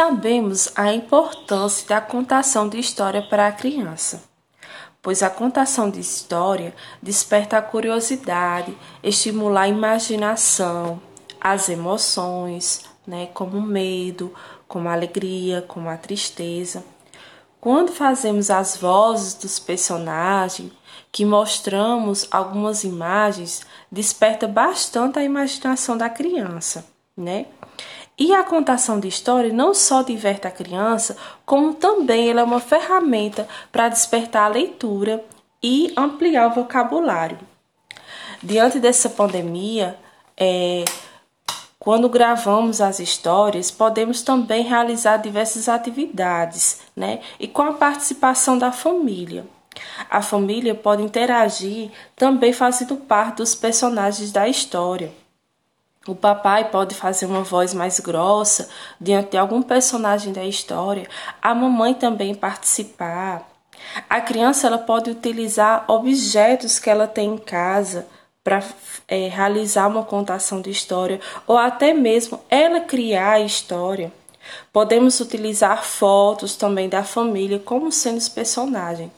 Sabemos a importância da contação de história para a criança, pois a contação de história desperta a curiosidade, estimula a imaginação, as emoções, né, como o medo, como a alegria, como a tristeza. Quando fazemos as vozes dos personagens, que mostramos algumas imagens, desperta bastante a imaginação da criança, né? E a contação de história não só diverte a criança, como também ela é uma ferramenta para despertar a leitura e ampliar o vocabulário. Diante dessa pandemia, é, quando gravamos as histórias, podemos também realizar diversas atividades, né? E com a participação da família. A família pode interagir também fazendo parte dos personagens da história. O papai pode fazer uma voz mais grossa diante de algum personagem da história, a mamãe também participar. A criança ela pode utilizar objetos que ela tem em casa para é, realizar uma contação de história ou até mesmo ela criar a história. Podemos utilizar fotos também da família como sendo os personagens.